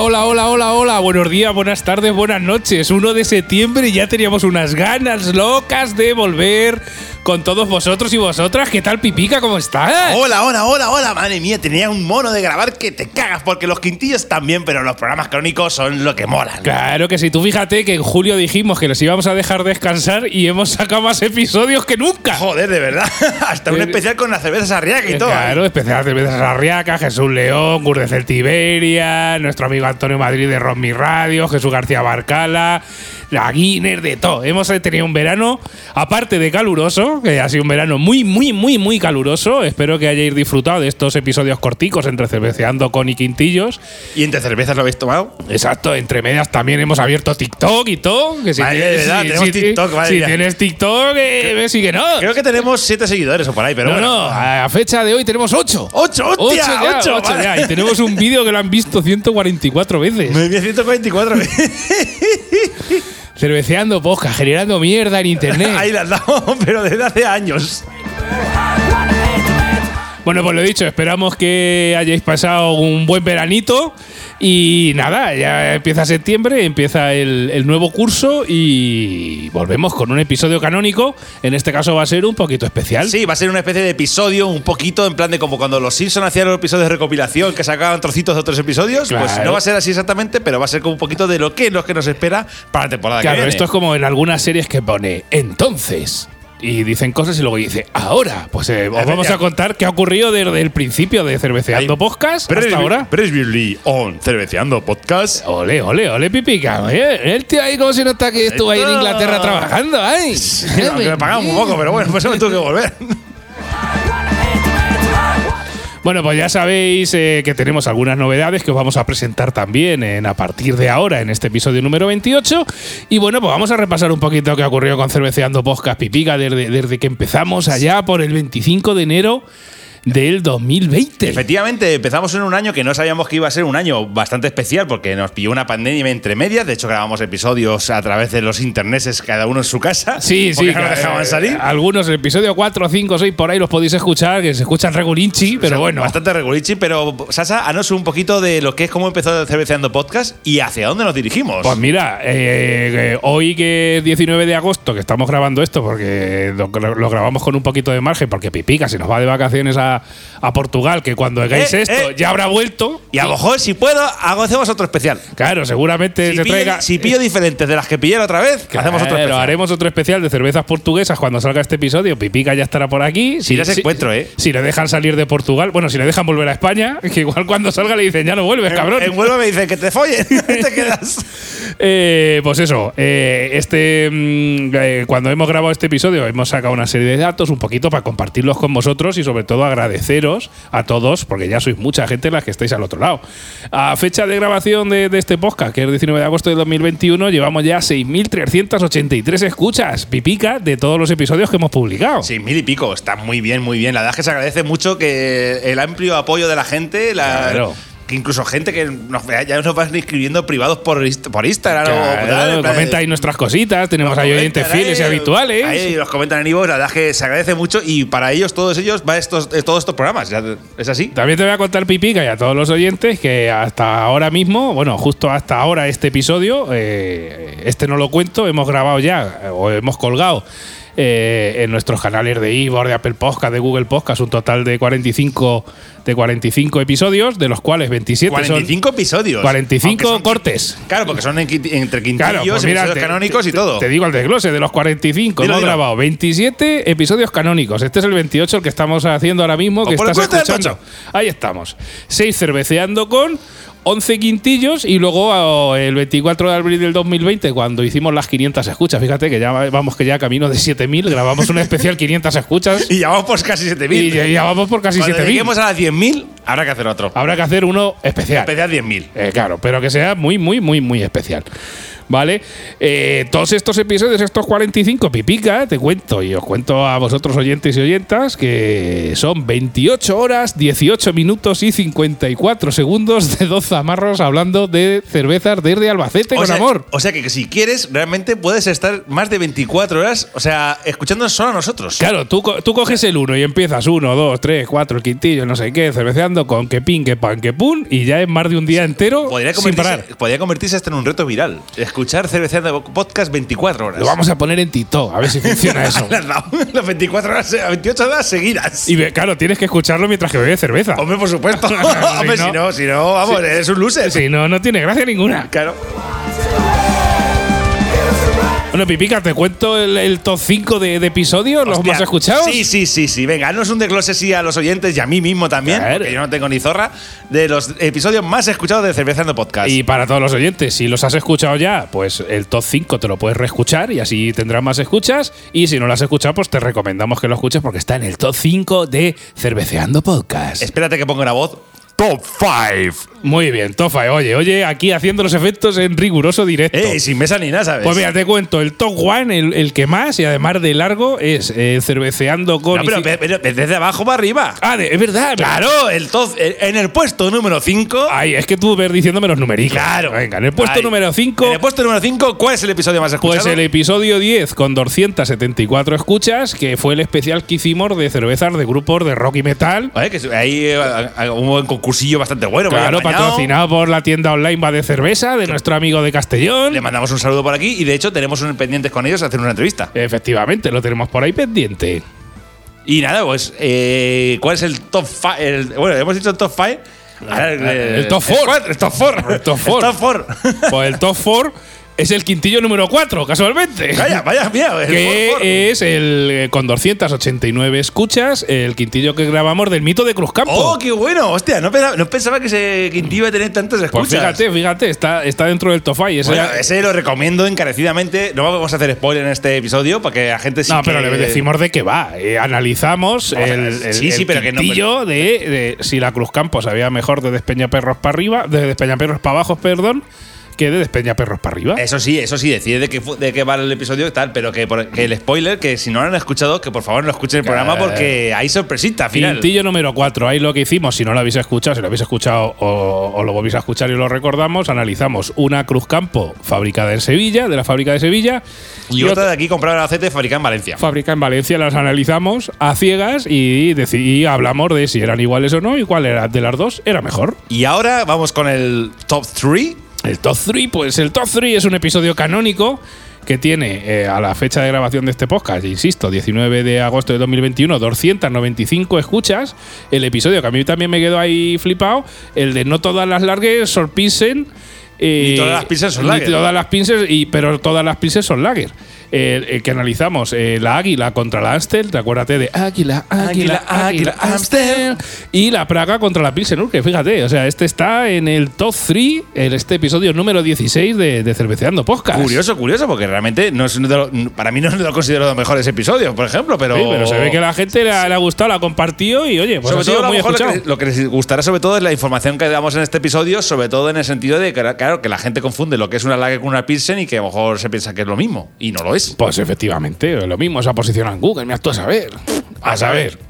Hola, hola, hola, hola, hola. Buenos días, buenas tardes, buenas noches. 1 de septiembre y ya teníamos unas ganas locas de volver con todos vosotros y vosotras. ¿Qué tal, Pipica? ¿Cómo estás? Hola, hola, hola, hola, madre mía, tenía un mono de grabar que te cagas, porque los quintillos también, pero los programas crónicos son lo que molan. Claro que sí, tú fíjate que en julio dijimos que los íbamos a dejar descansar y hemos sacado más episodios que nunca. Joder, de verdad. Hasta un Eh, especial con las cervezas arriaga y todo. Claro, especial cervezas Arriaca, Jesús León, Gur de Celtiberia, nuestro amigo Antonio Madrid de Romy Radio, Jesús García Barcala, la Guinness, de todo. Hemos tenido un verano, aparte de caluroso, que ha sido un verano muy, muy, muy, muy caluroso. Espero que hayáis disfrutado de estos episodios corticos entre cerveceando con y quintillos. ¿Y entre cervezas lo habéis tomado? Exacto, entre medias también hemos abierto TikTok y todo. Que si Madre tienes, verdad, si- tenemos si- TikTok, madre Si tienes TikTok, eh, ves y que no. Creo que tenemos siete seguidores o por ahí, pero no, bueno. no, a fecha de hoy tenemos 8. ¡Ocho, hostia! ya, ¡Ocho! ocho vale. ya. Y tenemos un vídeo que lo han visto 144 veces. Me vi 144 Cerveceando posca, generando mierda en internet. Ahí las damos, pero desde hace años. Bueno, pues lo dicho, esperamos que hayáis pasado un buen veranito. Y nada, ya empieza septiembre, empieza el, el nuevo curso y volvemos con un episodio canónico. En este caso va a ser un poquito especial. Sí, va a ser una especie de episodio, un poquito en plan de como cuando los Simpsons hacían los episodios de recopilación que sacaban trocitos de otros episodios. Pues Claro. no va a ser así exactamente, pero va a ser como un poquito de lo que, lo que nos espera para la temporada que Claro, viene. esto es como en algunas series que pone entonces. Y dicen cosas y luego dice ahora. Pues eh, os vamos a contar qué ha ocurrido desde el principio de Cerveceando Ahí. Podcast hasta ahora. Previously on Cerveceando Podcast. Ole, ole, ole, pipica. Oye, el tío ahí como si no está que estuvo ahí en Inglaterra trabajando. Ay. Aunque me pagaban un poco, pero bueno, pues me tuve que volver. Bueno, pues ya sabéis eh, que tenemos algunas novedades que os vamos a presentar también en, a partir de ahora en este episodio número 28. Y bueno, pues vamos a repasar un poquito qué ha ocurrido con Cerveceando Podcast Pipica desde, desde que empezamos allá por el 25 de enero del 2020. Efectivamente, empezamos en un año que no sabíamos que iba a ser un año bastante especial porque nos pilló una pandemia entre medias. De hecho, grabamos episodios a través de los interneses, cada uno en su casa. Sí, sí. no dejaban eh, salir. Algunos, el episodio 4, 5, 6, por ahí los podéis escuchar, que se escuchan regulinchi, pero O sea, bueno. Bastante regulichi, pero Sasa, hanos un poquito de lo que es cómo empezó Cerveceando Podcast y hacia dónde nos dirigimos. Pues mira, eh, eh, hoy que es 19 de agosto, que estamos grabando esto, porque lo, lo grabamos con un poquito de margen, porque Pipica se nos va de vacaciones a, a Portugal, que cuando hagáis Eh, esto eh. ya habrá vuelto. y a lo mejor, si puedo, hago, hacemos otro especial. Claro, seguramente Si se pillo, traiga. si pillo diferentes de las que pillé la otra vez, hacemos otro Claro, especial. haremos otro especial de cervezas portuguesas cuando salga este episodio. Pipica ya estará por aquí. Si las encuentro, ¿eh? Si le dejan salir de Portugal, bueno, si le dejan volver a España, que igual cuando salga le dicen ya no vuelves, cabrón. En Huelva me dicen que te follen, te quedas. Eh, pues eso, eh, este mm, eh, cuando hemos grabado este episodio hemos sacado una serie de datos un poquito para compartirlos con vosotros y sobre todo agradeceros a todos, porque ya sois mucha gente las que estáis al otro lado. A fecha de grabación de, de este podcast, que es el 19 de agosto de 2021, llevamos ya 6.383 escuchas, pipica, de todos los episodios que hemos publicado. Sí, mil y pico, está muy bien, muy bien. La verdad es que se agradece mucho que el amplio apoyo de la gente, la, Claro. Que incluso gente que nos, ya nos van escribiendo privados por, por Instagram o Claro, en plan comenta ahí nuestras cositas, tenemos ahí oyentes comentan fieles y habituales. Ahí los comentan en Ivo, la verdad es que se agradece mucho y para ellos, todos ellos, va estos, eh, todos estos programas. Ya- ¿Es así? También te voy a contar, Pipica, y a todos los oyentes, que hasta ahora mismo, bueno, justo hasta ahora este episodio, eh, este no lo cuento, hemos grabado ya, eh, o hemos colgado eh, en nuestros canales de Ivor, de Apple Podcast, de Google Podcast, un total de 45, de 45 episodios, de los cuales 27 45 episodios. son 45 Aunque son- cortes. Claro, porque son en entre quintillos, Claro, pues mira, episodios te- canónicos y todo. Te digo el desglose de los 45. Dilo, hemos dilo. grabado 27 episodios canónicos. Este es el 28 el que estamos haciendo ahora mismo, que estás escuchando. Ahí estamos. 6 cerveceando con 11 quintillos y luego oh, el 24 de abril del 2020 cuando hicimos las 500 escuchas. Fíjate que ya vamos que ya camino de 7000, grabamos un especial 500 escuchas Y ya vamos por casi 7000. y ya, ya vamos por casi Cuando 7000. lleguemos a las 100.000, habrá que hacer otro. Habrá que hacer uno especial. Especial 10.000. Eh, claro, pero que sea muy, muy, muy, muy especial. ¿Vale? Eh, todos estos episodios, estos 45 pipica, te cuento y os cuento a vosotros oyentes y oyentas que son 28 horas, 18 minutos y 54 segundos de dos zamarros hablando de cervezas desde Albacete O con sea, amor. o sea que, si quieres, realmente puedes estar más de 24 horas, o sea, escuchándonos solo a nosotros. Claro, tú, tú coges el uno y empiezas uno, dos, tres, cuatro, el quintillo, no sé qué, cerveceando con que pin, que pan, que pun, y ya es más de un día entero Podría sin parar. podría convertirse hasta en un reto viral. Escuchar Cerveceando Podcast 24 horas. Lo vamos a poner en TikTok, a ver si funciona eso. Las 24 horas, 28 horas seguidas. Y claro, tienes que escucharlo mientras que bebes cerveza. Hombre, por supuesto. Si Hombre, no- si no, si no, vamos, eres un loser. Si no, no tiene gracia ninguna. Claro. Bueno, Pipica, te cuento el, el top 5 de, de episodios, los Hostia. más escuchados. Sí, sí, sí, sí. Venga, haznos un desglose sí a los oyentes y a mí mismo también, Claro. porque yo no tengo ni zorra, de los episodios más escuchados de Cervezando Podcast. Y para todos los oyentes, si los has escuchado ya, pues el top 5 te lo puedes reescuchar y así tendrás más escuchas. Y si no lo has escuchado, pues te recomendamos que lo escuches porque está en el top 5 de Cerveceando Podcast. Espérate que ponga una voz. Top 5. Muy bien, Tofa. Oye, oye, aquí haciendo los efectos en riguroso directo. Eh, sin mesa ni nada, ¿sabes? Pues mira, te cuento, el top one, el, el que más y además de largo, es eh, cerveceando con. no, pero, pero- pero desde abajo para arriba. ah, de- es verdad. Claro, el top, en el puesto número 5. Ay, es que tú ves diciéndome los numeritos. Claro. Venga, en el puesto Ay. número 5. En el puesto número 5, ¿cuál es el episodio más escuchado? Pues el episodio 10 con 274 escuchas, que fue el especial que hicimos de cervezas de grupos de rock y metal. Oye, que ahí eh, hubo un concursillo bastante bueno. Claro. Patrocinado por la tienda online Va de Cerveza de nuestro amigo de Castellón. Le mandamos un saludo por aquí y de hecho tenemos un pendientes con ellos a hacer una entrevista. Efectivamente, lo tenemos por ahí pendiente. Y nada, pues, eh, ¿cuál es el top 5? Bueno, hemos dicho el top 5. el top four. El top 4. El top four. El top 4. Pues el top 4 es el quintillo número 4, casualmente. vaya, vaya, mira. el que es el eh, con 289 escuchas, el quintillo que grabamos del mito de Cruzcampo. ¡Oh, qué bueno! Hostia, no pensaba, no pensaba que ese Quinti iba a tener tantas pues escuchas. fíjate, fíjate, está, está dentro del 5. Ese- Bueno, ese lo recomiendo encarecidamente. No vamos a hacer spoiler en este episodio para que la gente sí no, que- pero le decimos de qué va. Eh, analizamos el, sí, sí, pero que no- quintillo de, de si la Cruzcampo sabía mejor de Despeñaperros para arriba, de Despeñaperros para abajo, perdón, que de Despeñaperros para arriba. Eso sí, eso sí, decide de qué, de qué va el episodio y tal, pero que, por- que el spoiler, que si no lo han escuchado, que por favor no escuchen el programa porque hay sorpresita al final. Quintillo número 4, ahí lo que hicimos, si no lo habéis escuchado, si lo habéis escuchado o, o lo volvéis a escuchar y lo recordamos, analizamos una Cruz Campo fabricada en Sevilla, de la fábrica de Sevilla, Y, otra de aquí comprada en aceite fabricada en Valencia. fábrica en Valencia, las analizamos a ciegas y, y hablamos de si eran iguales o no y cuál era de las dos era mejor. Y ahora vamos con el top 3. El top 3, pues el top 3 es un episodio canónico que tiene eh, a la fecha de grabación de este podcast, insisto, 19 de agosto de 2021, 295 escuchas. El episodio que a mí también me quedó ahí flipado, el de no todas las largues son Pilsen. eh, Ni todas las Pilsen son ni lager. todas las Pilsen, y, pero todas las Pilsen son lager. Eh, eh, que analizamos eh, la Águila contra la Amstel, te acuérdate de Águila, Águila, Águila, Amstel. Y la Praga contra la Pilsen Urquell, fíjate, o sea, este está en el top 3, en este episodio número 16 de, de Cerveceando Podcast. Curioso, curioso, porque realmente no es uno de los- para mí no lo considero de los mejores episodios, por ejemplo, pero. Sí, pero se ve que la gente le ha, le ha gustado, la ha compartido y oye, pues sobre ha sido todo, muy escuchado. lo que les gustará sobre todo es la información que damos en este episodio, sobre todo en el sentido de que, claro, que la gente confunde lo que es una lager con una pilsen y que a lo mejor se piensa que es lo mismo, y no lo es. Pues efectivamente, lo mismo se ha posicionado en Google, mira tú a saber. A saber.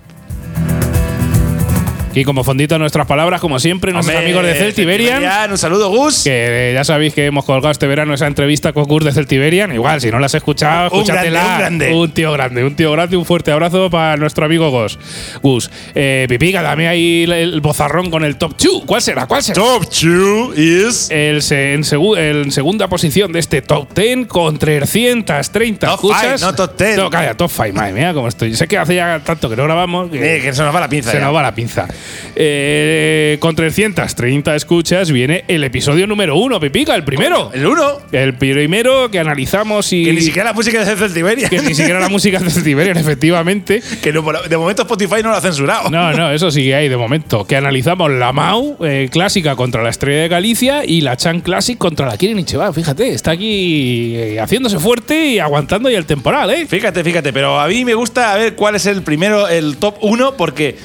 Y como fondito a nuestras palabras, como siempre, nuestros Hombre, amigos de Celtiberian. Celtiberian, Un saludo, Gus. Que eh, ya sabéis que hemos colgado este verano esa entrevista con Gus de Celtiberian. Igual, si no la has escuchado, Un escúchatela. grande, un grande. Un tío grande, un tío grande. Un fuerte abrazo para nuestro amigo Gus. Gus. Eh, Pipica, dame ahí el, el bozarrón con el top 2. ¿Cuál será? ¿Cuál será? Top 2 is. El se- en, segu- en segunda posición de este top 10 con 330 Top escuchas. five, no top 10. No, calla, top 5. Madre mía, cómo estoy. Sé que hace ya tanto que no grabamos. Que Eh, que se nos va la pinza. se ya. nos va la pinza. Eh, con 330 escuchas viene el episodio número uno, Pipica, el primero. El 1. El primero que analizamos y. Que ni siquiera la música de Celtiberian. que ni siquiera la música de Tiberian, efectivamente. Que no, de momento Spotify no lo ha censurado. No, no, eso sigue ahí de momento. Que analizamos la Mau eh, clásica contra la Estrella de Galicia y la Chan Classic contra la Kirin Ichiban. Fíjate, está aquí eh, haciéndose fuerte y aguantando ya el temporal, ¿eh? Fíjate, fíjate, pero a mí me gusta a ver cuál es el primero, el top 1, porque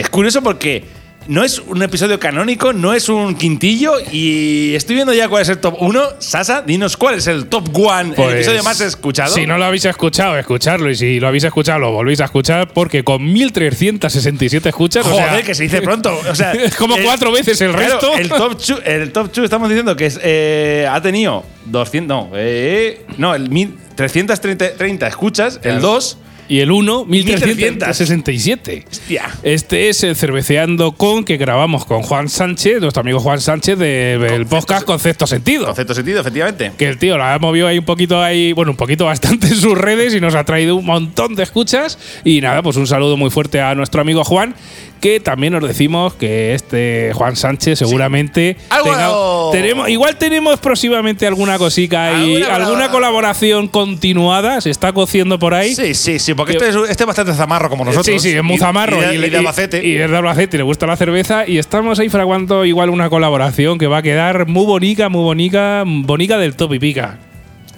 es curioso porque no es un episodio canónico, no es un quintillo y estoy viendo ya cuál es el top 1. Sasa, dinos cuál es el top 1, el Pues, episodio más escuchado. Si no lo habéis escuchado, escucharlo. Y si lo habéis escuchado, lo volvéis a escuchar porque con 1367 escuchas. o Joder, sea, que se dice pronto. O sea, es como el- cuatro veces el Claro, resto. el top 2, el top 2 estamos diciendo que es, eh, ha tenido 200, no, eh, no, el 1330 30 escuchas, el 2, Y el 1, 1300. 1367. hostia. Este es el Cerveceando con que grabamos con Juan Sánchez, nuestro amigo Juan Sánchez de- del podcast Concepto Sentido. Concepto sentido, efectivamente. Que el tío la ha movido ahí un poquito ahí, bueno, un poquito bastante en sus redes y nos ha traído un montón de escuchas. Y nada, pues un saludo muy fuerte a nuestro amigo Juan, que también nos decimos que este Juan Sánchez seguramente Algo- tenemos, igual tenemos próximamente alguna cosica y Alguna alguna, colabora- colaboración continuada, se está cociendo por ahí. Sí, sí, sí, porque este es, este es bastante zamarro como nosotros. Sí, sí, es muy Y- zamarro. Y, de- y de Albacete. Y es de Albacete y le gusta la cerveza. Y estamos ahí fraguando igual una colaboración que va a quedar muy bonita, muy bonita, bonita del top y pica.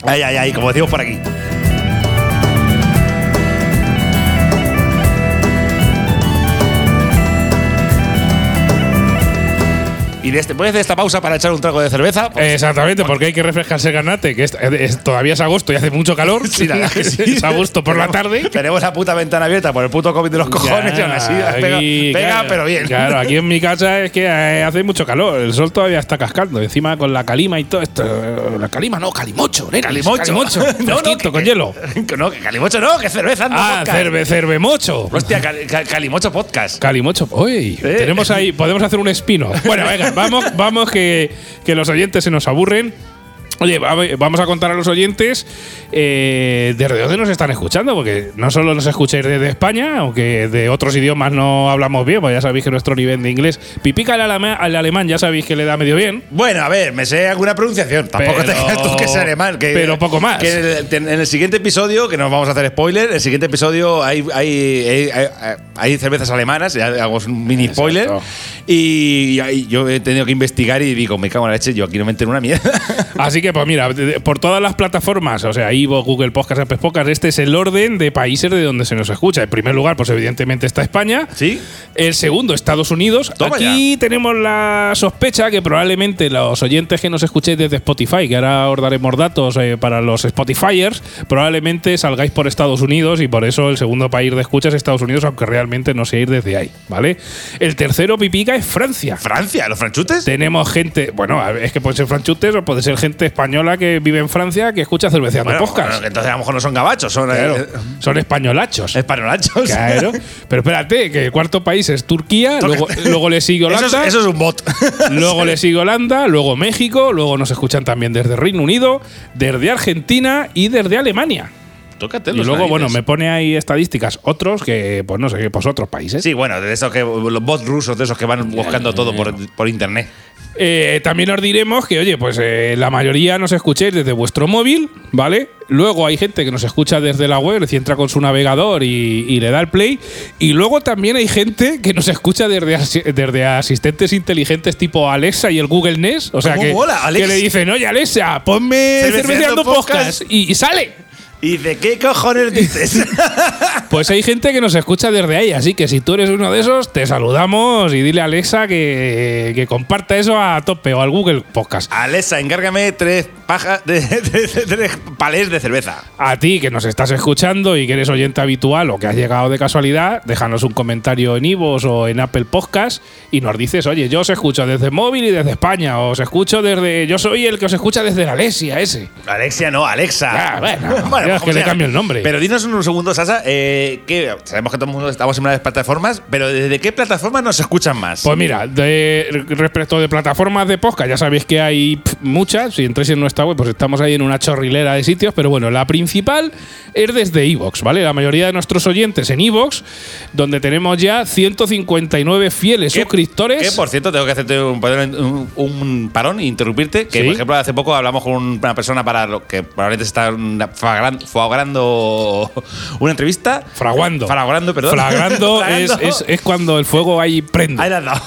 Ay, ay, ay, como decimos por aquí. Y de este, ¿puedes de esta pausa para echar un trago de cerveza? Pues- Exactamente, porque hay que refrescarse el garnate, que es- es- todavía es agosto y hace mucho calor. Sí, la verdad que sí. es agosto por la tarde. Tenemos la puta ventana abierta por el puto COVID de los cojones y aún así pega, aquí, pega, claro, pero bien. Claro, aquí en mi casa es que eh, hace mucho calor. El sol todavía está cascando. Encima con la calima y todo esto. eh, La calima no, calimocho, nenis, Calimocho. calimocho. no, no, que- con hielo. que No, que calimocho no, que cerveza no. Ah, cerve, cervemocho. Hostia, cal- cal- calimocho podcast. Calimocho. Uy, Eh. tenemos ahí, podemos hacer un espino. Bueno, venga, vamos, vamos que, que los oyentes se nos aburren. Oye, va- vamos a contar a los oyentes eh, desde dónde nos están escuchando, porque no solo nos escucháis desde España, aunque de otros idiomas no hablamos bien, pues ya sabéis que nuestro nivel de inglés, pipica al, alema- al alemán, ya sabéis que le da medio bien. Bueno, a ver, me sé alguna pronunciación. Tampoco te creas tú que sea alemán. Que, pero poco más. Que en el, en el siguiente episodio, que nos vamos a hacer spoiler, en el siguiente episodio hay, hay, hay, hay- cervezas alemanas, ya hago un mini spoiler. Exacto. Y, y yo he tenido que investigar y digo, me cago en la leche, yo aquí no me entero una mierda. Así que, pues mira, por todas las plataformas, o sea, Ivo, Google Podcast, Apple Podcast, este es el orden de países de donde se nos escucha. En primer lugar, pues evidentemente está España. ¿Sí? El segundo, Estados Unidos. Toma Aquí tenemos la sospecha que probablemente los oyentes que nos escuchéis desde Spotify, que ahora os daremos datos eh, para los Spotifyers, probablemente salgáis por Estados Unidos y por eso el segundo país de escucha es Estados Unidos, aunque realmente no seáis desde ahí, ¿vale? El tercero, pipica, es Francia. ¿Francia? ¿Los franchutes? Tenemos gente, bueno, es que puede ser franchutes o puede ser gente española que vive en Francia que escucha cerveceando Bueno, podcast. bueno, entonces a lo mejor no son gabachos, son Claro, eh, son españolachos. españolachos. Claro. Pero espérate, que el cuarto país es Turquía, luego, luego le sigue Eso Holanda. es, eso es un bot. Luego le sigue Holanda, luego México, luego nos escuchan también desde Reino Unido, desde Argentina y desde Alemania. Tócate Y luego, bueno, me pone ahí estadísticas otros que, pues no sé, pues otros países. Sí, bueno, de esos que los bots rusos, de esos que van buscando todo por, por internet. Eh, también os diremos que, oye, pues eh, la mayoría nos escuchéis desde vuestro móvil, ¿vale? Luego hay gente que nos escucha desde la web, si entra con su navegador y, y le da el play. Y luego también hay gente que nos escucha desde, desde asistentes inteligentes tipo Alexa y el Google Nest. O sea, ¿Cómo que, mola, Alexa? que le dicen, oye, Alexa, ponme Cerveceando cerveceando podcast. podcast. Y, y sale. ¿Y de qué cojones dices? Pues hay gente que nos escucha desde ahí, así que si tú eres uno de esos, te saludamos y dile a Alexa que, que comparta eso a tope o al Google Podcast. Alexa, encárgame tres pajas de, tres palés de cerveza. A ti que nos estás escuchando y que eres oyente habitual o que has llegado de casualidad, déjanos un comentario en Ivos o en Apple Podcast y nos dices, oye, yo os escucho desde móvil y desde España, o os escucho desde. Yo soy el que os escucha desde la Alesia, ese. Alexia no, Alexa. Bueno, ya que le cambio el nombre. Pero dinos un segundo, Sasa, eh, que sabemos que todo el mundo estamos en una de las plataformas, pero ¿desde qué plataformas nos escuchan más? Pues mira, de, respecto de plataformas de podcast, ya sabéis que hay muchas. Si entráis en nuestra web, pues estamos ahí en una chorrilera de sitios. Pero bueno, la principal es desde Evox, ¿vale? La mayoría de nuestros oyentes en Evox, donde tenemos ya 159 fieles suscriptores. Que por cierto, tengo que hacerte un, un- un parón e interrumpirte. Que Sí. por ejemplo, hace poco hablamos con una persona para lo que probablemente está fraguando una entrevista. Fraguando. Fraguando, perdón. Flagrando es, es- es cuando el fuego ahí prende. Ahí la has dado.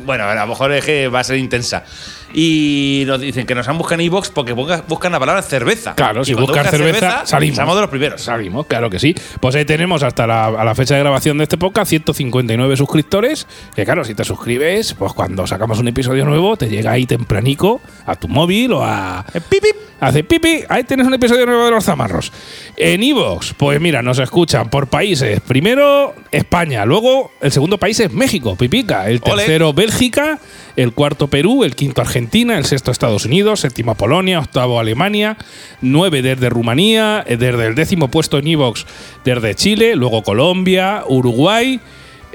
bueno, a lo mejor es que va a ser intensa. Y nos dicen que nos han buscado en iBox porque buscan, la palabra cerveza. Claro, si buscan cerveza, salimos. Somos de los primeros. Salimos, claro que sí. Pues ahí tenemos hasta la, a la fecha de grabación de este podcast 159 suscriptores. Que claro, si te suscribes, pues cuando sacamos un episodio nuevo, te llega ahí tempranico a tu móvil o a. Eh, pip, pip. Hace pipi, ahí tienes un episodio nuevo de los zamarros. En Evox, pues mira, nos escuchan por países. Primero España, luego el segundo país es México, pipica. El Ole. tercero Bélgica, el cuarto Perú, el quinto Argentina, el sexto Estados Unidos, séptimo Polonia, octavo Alemania, nueve desde Rumanía, eh, desde el décimo puesto en Evox desde Chile, luego Colombia, Uruguay.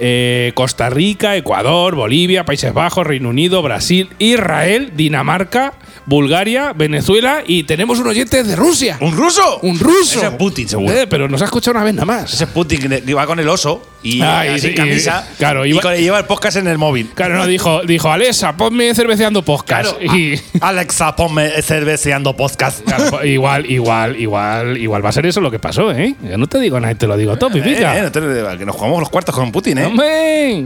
eh, Costa Rica, Ecuador, Bolivia, Países Bajos, Reino Unido, Brasil, Israel, Dinamarca, Bulgaria, Venezuela y tenemos un oyente de Rusia. ¿Un ruso? Un ruso. Ese es Putin, seguro. Eh, pero nos ha escuchado una vez nada más. Ese es Putin que va con el oso y, Ah, y- sin y- camisa. claro, y iba- con- lleva el podcast en el móvil. Claro, no, dijo, dijo, Alexa, ponme cerveceando podcast. Claro. Y, Alexa, ponme cerveceando podcast. claro, pues, igual, igual, igual, igual va a ser eso lo que pasó, ¿eh? Yo no te digo nada, te lo digo todo, pipica. Eh, eh, no te- que nos jugamos los cuartos con Putin, ¿eh? ¡Hombre!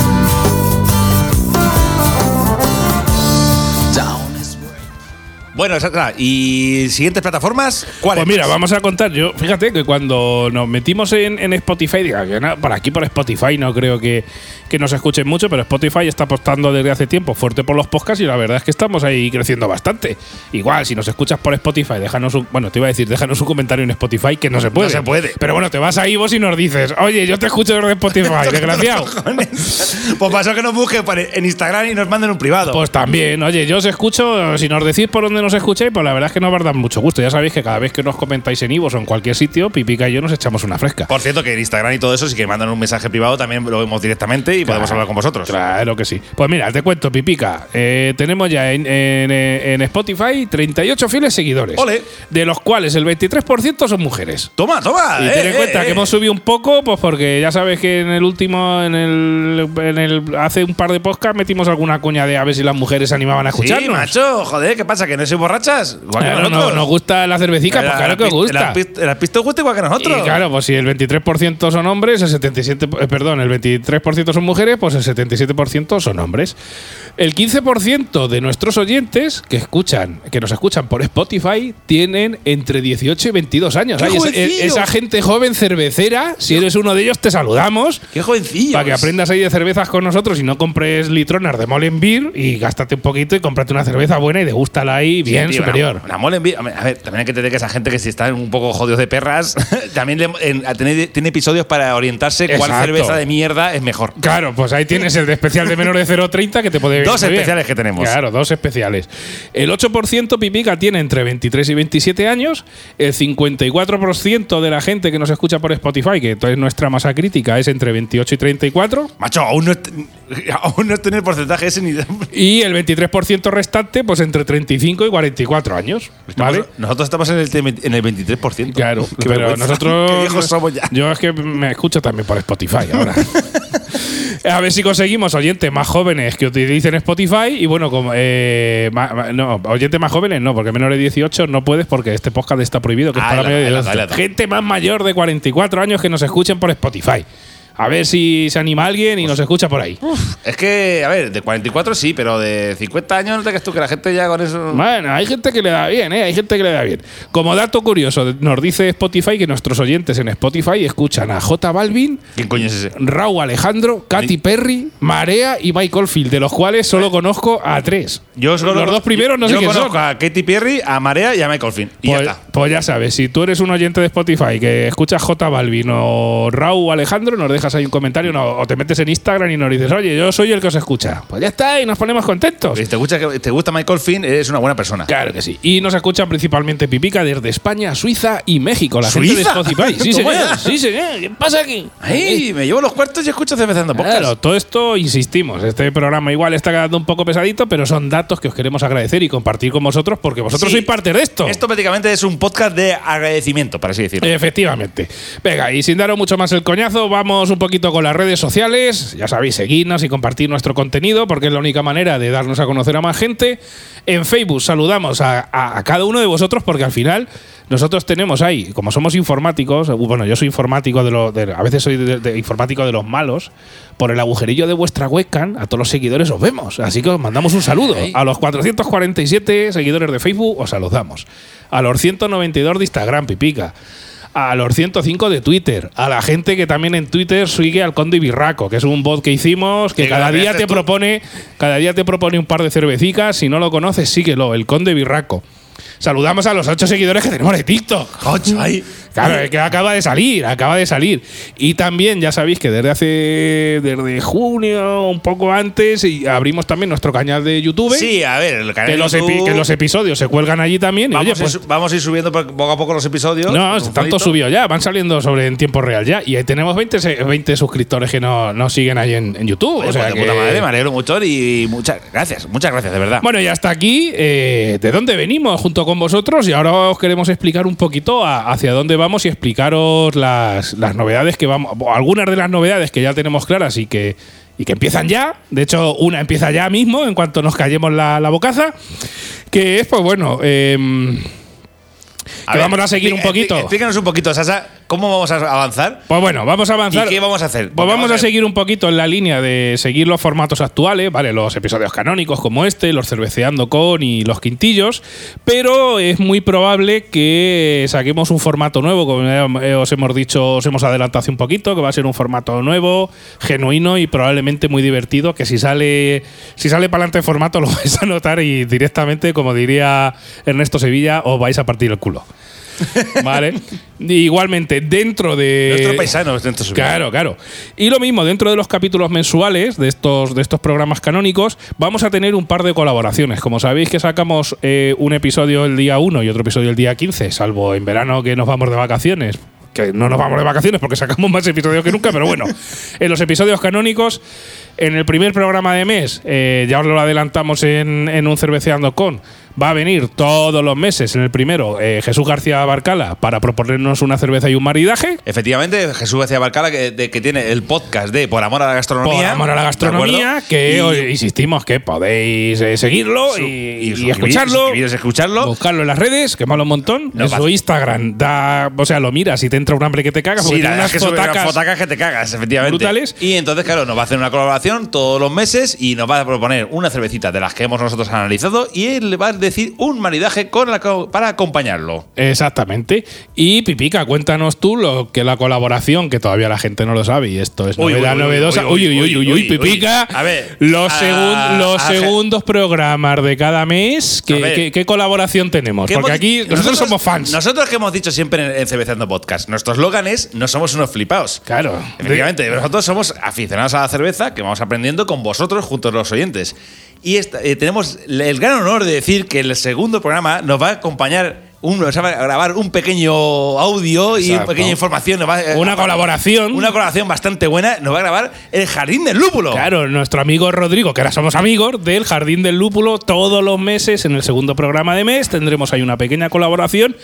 Bueno, esa- ¿y siguientes plataformas? ¿Cuáles? Pues mira, vamos a contar. Yo, fíjate que cuando nos metimos en, en Spotify, diga que no, por aquí por Spotify no creo que, que nos escuchen mucho, pero Spotify está apostando desde hace tiempo fuerte por los podcasts y la verdad es que estamos ahí creciendo bastante. Igual, si nos escuchas por Spotify, déjanos un. Bueno, te iba a decir, déjanos un comentario en Spotify que no se puede. se puede. Pero bueno, te vas ahí vos y nos dices, oye, yo te escucho desde Spotify, desgraciado. pues pasó que nos busquen en Instagram y nos manden un privado. Pues también, oye, yo os escucho, si nos decís por dónde nos escucháis, pues la verdad es que nos va a dar mucho gusto. Ya sabéis que cada vez que nos comentáis en Ivos o en cualquier sitio, Pipica y yo nos echamos una fresca. Por cierto, que en Instagram y todo eso, si que mandan un mensaje privado, también lo vemos directamente y podemos hablar con vosotros. Claro que sí. Pues mira, te cuento, Pipica. eh, tenemos ya en, en- en Spotify 38 fieles seguidores. Ole. De los cuales el 23% son mujeres. Toma, toma. Y eh, ten en eh, cuenta eh. que hemos subido un poco, pues porque ya sabes que en el último, en el, en el hace un par de podcasts metimos alguna cuña de a ver si las mujeres se animaban a escucharnos. Sí, macho, joder, ¿qué pasa? ¿Que no sois borrachas? Igual que Claro, nosotros. no, nos gusta la cervecica, pues claro que os gusta. El alpiste os gusta igual que nosotros. Y claro, pues si el 23% son hombres, el 77, eh, perdón, el 23% son mujeres, pues el 77% son hombres. El 15% de nuestros oyentes que escuchan, que nos escuchan por Spotify, tienen entre 18 y 22 años. ¡Qué Ay, esa, jovencillos! esa gente joven cervecera, si eres uno de ellos, te saludamos. Qué jovencillo. Para que aprendas ahí de cervezas con nosotros y no compres litronas de Molenbeer y gástate un poquito y cómprate una cerveza buena y degústala ahí bien Tío, superior. Una, una mole en vi- A ver, también hay que entender que esa gente que si están un poco jodidos de perras, también le- en- a tener- tiene episodios para orientarse cuál cerveza de mierda es mejor. Claro, pues ahí tienes el de especial de menor de 0,30 que te puede Dos bien. especiales que tenemos. Claro, dos especiales. El 8% Pipica tiene entre 23 y 27 años. El 54% de la gente que nos escucha por Spotify, que es nuestra masa crítica, es entre 28 y 34. Macho, aún no, aún no tiene el porcentaje ese ni. Y el 23% restante, pues entre 35 y 44 años. ¿Vale? Nosotros estamos en el, en el 23%. Claro, pero vergüenza. nosotros. Qué viejos somos ya. Yo es que me escucho también por Spotify ahora. A ver si conseguimos oyentes más jóvenes que utilicen Spotify y bueno, como eh, ma- ma- no, oyentes más jóvenes no, porque menores de 18 no puedes porque este podcast está prohibido, que es Ah, para la- medio de la- 12. la- la- Gente más mayor de 44 años que nos escuchen por Spotify. A ver si se anima alguien y nos escucha por ahí. Es que, a ver, de 44 sí, pero de 50 años no te creas tú que la gente ya con eso. Bueno, hay gente que le da bien, ¿eh? Hay gente que le da bien. Como dato curioso, nos dice Spotify que nuestros oyentes en Spotify escuchan a J Balvin, ¿Quién coño es ese? Raúl Alejandro, Katy Perry, Marea y Michael Field, de los cuales solo conozco a tres. Yo solo los dos primeros no yo sé quién conozco son. a Katy Perry, a Marea y a Michael Finn. Y Pues, ya está. Pues ya sabes, si tú eres un oyente de Spotify que escuchas J Balvin o Raúl Alejandro, nos dejas ahí un comentario no- o te metes en Instagram y nos dices, oye, yo soy el que os escucha. Pues ya está, y nos ponemos contentos. Si te gusta, te gusta Michael Finn, eres una buena persona. Claro que sí. Y nos escuchan principalmente Pipica desde España, Suiza y México. La gente de ¿Suiza? Spotify. Sí, señor. Sí, señor. ¿Qué pasa aquí? ¡Ay! Me llevo los cuartos y escucho cervezando podcast. Claro, todo esto insistimos. Este programa igual está quedando un poco pesadito, pero son datos datos que os queremos agradecer y compartir con vosotros porque vosotros Sí. sois parte de esto. Esto prácticamente es un podcast de agradecimiento, por así decirlo. Efectivamente. Venga, y sin daros mucho más el coñazo, vamos un poquito con las redes sociales. Ya sabéis, seguirnos y compartir nuestro contenido porque es la única manera de darnos a conocer a más gente. En Facebook saludamos a- a cada uno de vosotros porque al final nosotros tenemos ahí, como somos informáticos, uh, bueno, yo soy informático de los, a veces soy de- de- informático de los malos, por el agujerillo de vuestra webcam, a todos los seguidores os vemos. Así que os mandamos un saludo. A los 447 seguidores de Facebook os saludamos. A los 192 de Instagram, pipica a los 105 de Twitter, a la gente que también en Twitter sigue al Conde Birraco, que es un bot que hicimos que cada día te tú. propone, cada día te propone un par de cervecicas, si no lo conoces, síguelo, el Conde Birraco. Saludamos a los ocho seguidores que tenemos de TikTok. Ocho, ahí. Claro, es que acaba de salir, acaba de salir. Y también ya sabéis que desde hace desde junio, un poco antes, y abrimos también nuestro canal de YouTube. Sí, a ver, el canal que, de los YouTube, que los episodios se cuelgan allí también. y, vamos, oye, a pues, ir, vamos a ir subiendo poco a poco los episodios. no, tanto subió ya, van saliendo sobre en tiempo real ya. Y ahí tenemos 20, se- 20 suscriptores que nos no siguen ahí en, en YouTube. Oye, o sea pues de que- puta madre, me alegro mucho y muchas gracias, muchas gracias, de verdad. Bueno, y hasta aquí, eh, ¿de dónde venimos junto con vosotros? Y ahora os queremos explicar un poquito a- hacia dónde vamos y explicaros las, las novedades que vamos, algunas de las novedades que ya tenemos claras y que, y que empiezan ya. De hecho, una empieza ya mismo, en cuanto nos callemos la, la bocaza. Que es, pues bueno, em, que vamos a seguir un poquito. Explícanos un poquito, Sasa, cómo vamos a avanzar. Pues bueno, vamos a avanzar. ¿Y qué vamos a hacer? Pues vamos a seguir un poquito en la línea de seguir los formatos actuales, ¿vale? Los episodios canónicos como este, los cerveceando con y los quintillos, pero es muy probable que saquemos un formato nuevo, como os hemos dicho, os hemos adelantado hace un poquito, que va a ser un formato nuevo, genuino y probablemente muy divertido, que si sale si sale para adelante el formato lo vais a notar y directamente, como diría Ernesto Sevilla, os vais a partir el culo. ¿Vale? Igualmente, dentro de. Nuestro paisano, dentro de su- Claro, claro. Y lo mismo, dentro de los capítulos mensuales de estos, de estos programas canónicos, vamos a tener un par de colaboraciones. Como sabéis que sacamos eh, un episodio el día 1 y otro episodio el día 15, salvo en verano que nos vamos de vacaciones. Que no nos vamos de vacaciones porque sacamos más episodios que nunca, pero bueno, en los episodios canónicos, en el primer programa de mes, eh, ya os lo adelantamos en, en un cerveceando con, va a venir todos los meses en el primero eh, Jesús García Barcala para proponernos una cerveza y un maridaje. Efectivamente, Jesús García Barcala, que, de- que tiene el podcast de Por Amor a la Gastronomía. Por amor a la ¿de gastronomía, que Y- insistimos que podéis eh, seguirlo Su- y, y y suscribir- escucharlo. suscribiros, escucharlo. Buscarlo en las redes, que mola un montón. No, en su Instagram da. O sea, lo miras y te entra un hambre que te cagas. porque Sí, tiene unas que fotacas. fotacas que te cagas, efectivamente. brutales. Y entonces, claro, nos va a hacer una colaboración todos los meses y nos va a proponer una cervecita de las que hemos nosotros analizado y él le va a decir un maridaje con la co- para acompañarlo. Exactamente. Y Pipica, cuéntanos tú lo que la colaboración, que todavía la gente no lo sabe, y esto es Uy, novedad uy, novedosa. uy, Uy, uy, uy, uy, Pipica. A ver, los, a- segun- los a- segundos programas de cada mes, ¿qué, colaboración tenemos? Que Porque hemos- aquí nosotros, somos fans. Nosotros que hemos dicho siempre en, Cervezando Podcast, nuestro eslogan es no somos unos flipaos. Claro. Efectivamente, nosotros somos aficionados a la cerveza que vamos aprendiendo con vosotros junto a los oyentes. Y esta- eh, tenemos el gran honor de decir que el segundo programa nos va a acompañar, un, va a grabar un pequeño audio y una pequeña información. nos va a- Una colaboración. Una colaboración bastante buena. Nos va a grabar El Jardín del Lúpulo. Claro, nuestro amigo Rodrigo, que ahora somos amigos del Jardín del Lúpulo, todos los meses en el segundo programa de mes tendremos ahí una pequeña colaboración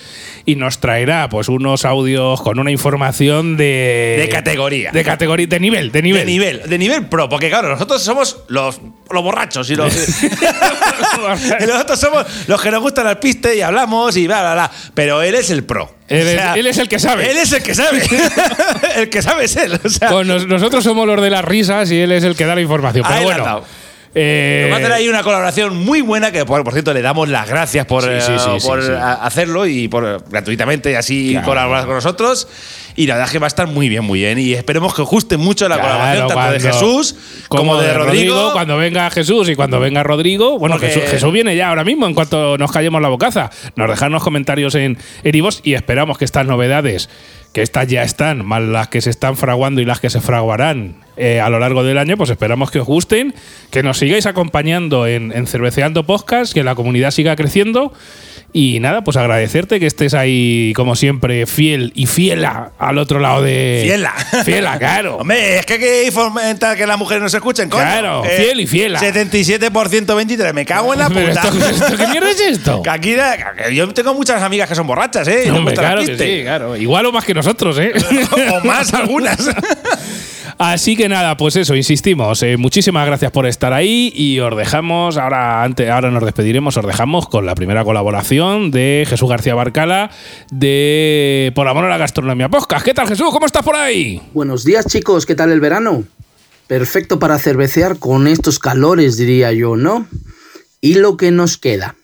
y nos traerá pues unos audios con una información de De categoría. de categoría, de nivel, de nivel, De nivel, de nivel pro, porque claro, nosotros somos los, los borrachos y los. y nosotros somos los que nos gustan al piste y hablamos y bla, Pero él es el pro. Él es- él es el que sabe. Él es el que sabe. el que sabe es él. O sea, nos- nosotros somos los de las risas y él es el que da la información. Pero bueno. Eh, nos va a hacer ahí una colaboración muy buena que, por, por cierto, le damos las gracias por, Sí, sí, eh, sí, por a- hacerlo y por gratuitamente y así Claro. colaborar con nosotros. Y la verdad es que va a estar muy bien, muy bien. Y esperemos que guste mucho la Claro, colaboración tanto de Jesús como, de Rodrigo. Cuando venga Jesús y cuando venga Rodrigo. Bueno, Jesús, Jesús viene ya ahora mismo, en cuanto nos callemos la bocaza. Nos dejan los comentarios en, en iVoox y esperamos que estas novedades, que estas ya están, más las que se están fraguando y las que se fraguarán eh, a lo largo del año, pues esperamos que os gusten, que nos sigáis acompañando en, en Cerveceando Podcast, que la comunidad siga creciendo. Y nada, pues agradecerte que estés ahí, como siempre, fiel y fiela al otro lado de. Fiela. Fiela, claro. Hombre, es que hay que fomentar que las mujeres no se escuchen, coño. Claro, fiel y fiela. 77% 23, me cago en la puta. esto- esto- ¿Qué mierda es esto? Que aquí, que yo tengo muchas amigas que son borrachas, ¿eh? Hombre, claro que sí, claro. Igual o más que nosotros, ¿eh? o más algunas. Así que nada, pues eso, insistimos. eh, muchísimas gracias por estar ahí y os dejamos, ahora, antes, ahora nos despediremos, os dejamos con la primera colaboración de Jesús García Barcala de Por Amor a la Gastronomía Podcast. ¿Qué tal Jesús? ¿Cómo estás por ahí? Buenos días chicos, ¿qué tal el verano? Perfecto para cervecear con estos calores, diría yo, ¿no? Y lo que nos queda.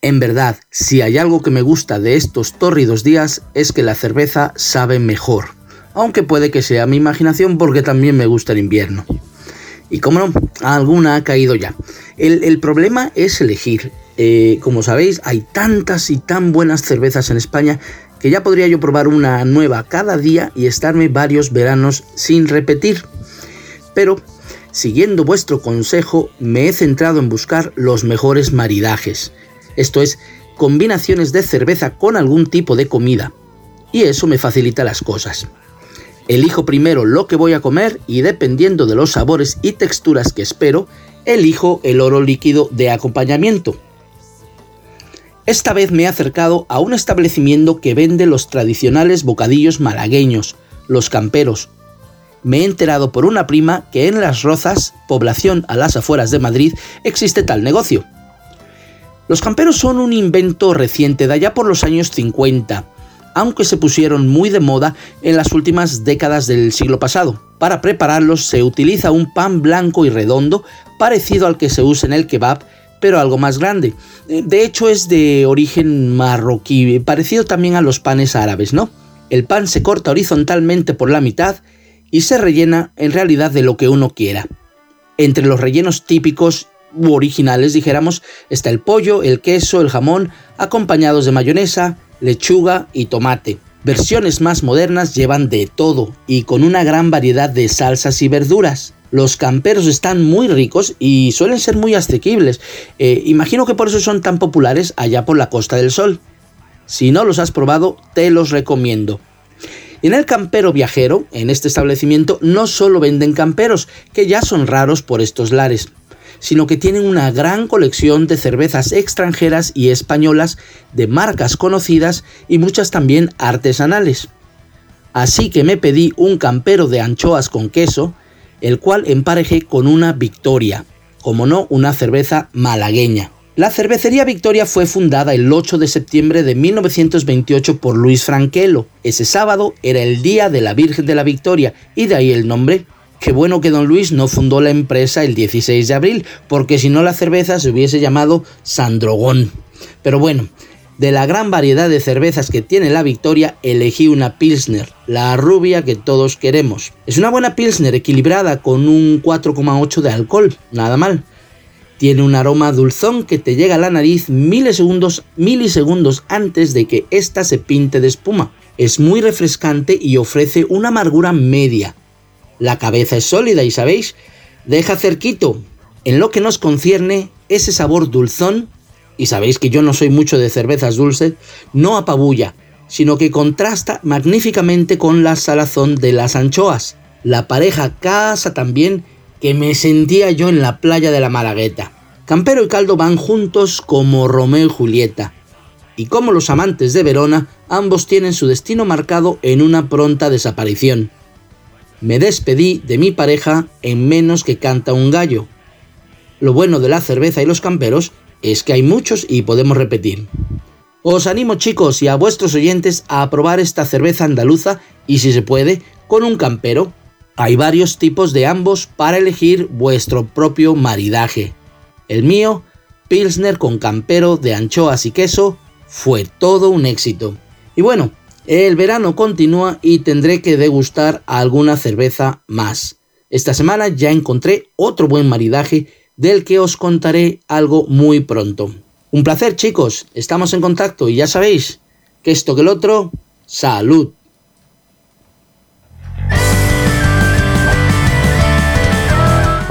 En verdad, si hay algo que me gusta de estos tórridos días es que la cerveza sabe mejor. Aunque puede que sea mi imaginación porque también me gusta el invierno. Y como no, alguna ha caído ya. El, el problema es elegir. Eh, como sabéis, hay tantas y tan buenas cervezas en España que ya podría yo probar una nueva cada día y estarme varios veranos sin repetir. Pero, siguiendo vuestro consejo, me he centrado en buscar los mejores maridajes. Esto es, combinaciones de cerveza con algún tipo de comida. Y eso me facilita las cosas. Elijo primero lo que voy a comer y dependiendo de los sabores y texturas que espero, elijo el oro líquido de acompañamiento. Esta vez me he acercado a un establecimiento que vende los tradicionales bocadillos malagueños, los camperos. Me he enterado por una prima que en Las Rozas, población a las afueras de Madrid, existe tal negocio. Los camperos son un invento reciente de allá por los años 50, aunque se pusieron muy de moda en las últimas décadas del siglo pasado. Para prepararlos se utiliza un pan blanco y redondo, parecido al que se usa en el kebab, pero algo más grande. De hecho es de origen marroquí, parecido también a los panes árabes, ¿no? El pan se corta horizontalmente por la mitad y se rellena en realidad de lo que uno quiera. Entre los rellenos típicos u originales, dijéramos, está el pollo, el queso, el jamón, acompañados de mayonesa, lechuga y tomate. Versiones más modernas llevan de todo y con una gran variedad de salsas y verduras. Los camperos están muy ricos y suelen ser muy asequibles. Eh, imagino que por eso son tan populares allá por la Costa del Sol. Si no los has probado, te los recomiendo. En el campero viajero, en este establecimiento, no solo venden camperos, que ya son raros por estos lares, sino que tienen una gran colección de cervezas extranjeras y españolas de marcas conocidas y muchas también artesanales. Así que me pedí un campero de anchoas con queso, el cual emparejé con una Victoria, como no una cerveza malagueña. La cervecería Victoria fue fundada el 8 de septiembre de 1928 por Luis Franquelo. Ese sábado era el día de la Virgen de la Victoria y de ahí el nombre. Qué bueno que don Luis no fundó la empresa el 16 de abril, porque si no la cerveza se hubiese llamado Sandrogón. Pero bueno, de la gran variedad de cervezas que tiene la Victoria, elegí una Pilsner, la rubia que todos queremos. Es una buena Pilsner equilibrada con un 4,8 de alcohol, nada mal. Tiene un aroma dulzón que te llega a la nariz milisegundos, milisegundos antes de que ésta se pinte de espuma. Es muy refrescante y ofrece una amargura media. La cabeza es sólida y sabéis, deja cerquito. En lo que nos concierne, ese sabor dulzón, y sabéis que yo no soy mucho de cervezas dulces, no apabulla, sino que contrasta magníficamente con la salazón de las anchoas. La pareja casa también que me sentía yo en la playa de la Malagueta. Campero y caldo van juntos como Romeo y Julieta. Y como los amantes de Verona, ambos tienen su destino marcado en una pronta desaparición. Me despedí de mi pareja en menos que canta un gallo. Lo bueno de la cerveza y los camperos es que hay muchos y podemos repetir. Os animo chicos y a vuestros oyentes a probar esta cerveza andaluza y si se puede, con un campero. Hay varios tipos de ambos para elegir vuestro propio maridaje. El mío, Pilsner con campero de anchoas y queso, fue todo un éxito. Y bueno, el verano continúa y tendré que degustar alguna cerveza más. Esta semana ya encontré otro buen maridaje del que os contaré algo muy pronto. Un placer chicos, estamos en contacto y ya sabéis que esto que el otro, salud.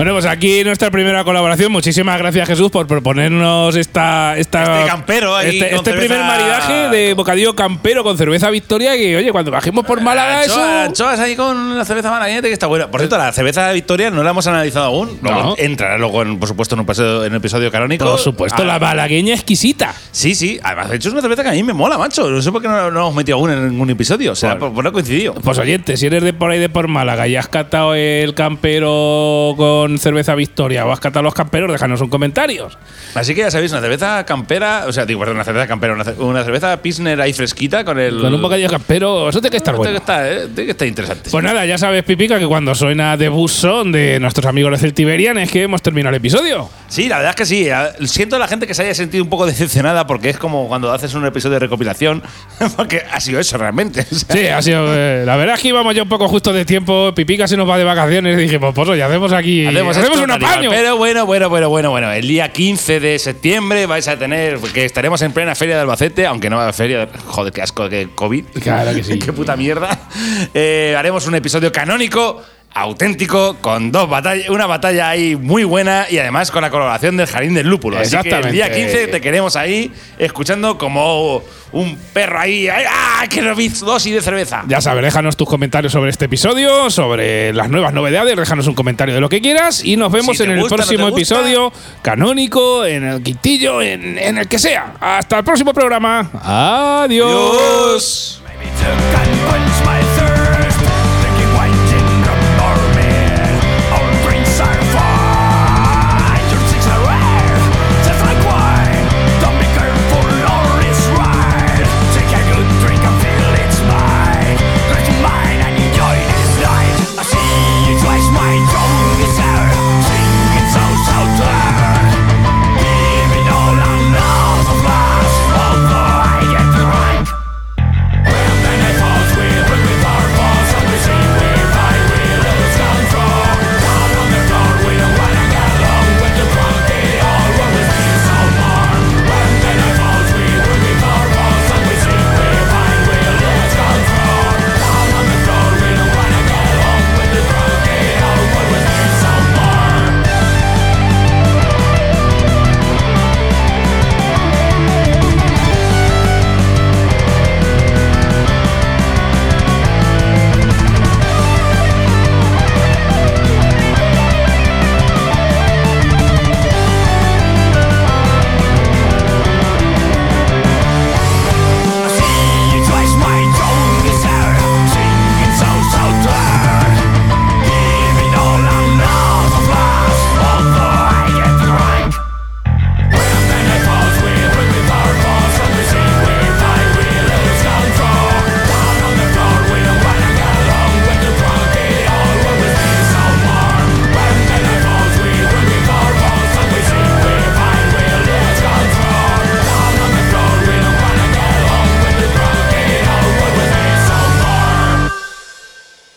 Bueno, pues aquí nuestra primera colaboración. Muchísimas gracias, Jesús, por proponernos esta, esta Este campero ahí este, este primer maridaje de bocadillo campero con cerveza Victoria. Que oye, cuando bajemos por Málaga, eso. Anchoas, anchoas ahí con la cerveza malagueñete que está buena. Por cierto, la cerveza Victoria no la hemos analizado aún. Luego No. entrará luego, en- por supuesto, en un episodio, en un episodio canónico. Por supuesto, Ah, la malagueña exquisita. Sí, sí. Además, de hecho, es una cerveza que a mí me mola, macho. No sé por qué no, no hemos metido aún en ningún episodio. O sea, Bueno. por, por no coincidido. Pues oyente, si eres de por ahí de por Málaga y has catado el campero con cerveza Victoria o has catado los camperos, déjanos un comentario. Así que ya sabéis, una cerveza campera, o sea, digo, perdón, una cerveza campera, una, ce- una cerveza Pilsner ahí fresquita con el. Con un bocadillo campero, eso tiene que estar Tiene bueno. que estar, eh, tiene que estar interesante. Pues nada, ya sabes, Pipica, que cuando suena de Son de nuestros amigos de Celtiberian es que hemos terminado el episodio. Sí, la verdad es que sí. A- Siento a la gente que se haya sentido un poco decepcionada porque es como cuando haces un episodio de recopilación, porque ha sido eso realmente. O sea, Sí, ha sido. eh, la verdad es que íbamos ya un poco justo de tiempo. Pipica se nos va de vacaciones y dijimos, pues oye, hacemos aquí. Hacemos, Hacemos, esto un apaño. Pero bueno, bueno, bueno, bueno, bueno. El día 15 de septiembre vais a tener, que estaremos en plena feria de Albacete, aunque no va a feria, joder, qué asco, que COVID. Claro que sí. qué puta mierda. Eh, haremos un episodio canónico. Auténtico, con dos batallas, una batalla ahí muy buena y además con la colaboración del Jardín del Lúpulo. Así que el día Exactamente. 15 te queremos ahí, escuchando como un perro ahí. ¡ay, ¡Ah! ¡Qué dosis de cerveza! Ya sabes, déjanos tus comentarios sobre este episodio, sobre las nuevas novedades, déjanos un comentario de lo que quieras y nos vemos Si en el gusta, próximo episodio canónico, en el quintillo, en, en el que sea. Hasta el próximo programa. Adiós. Adiós.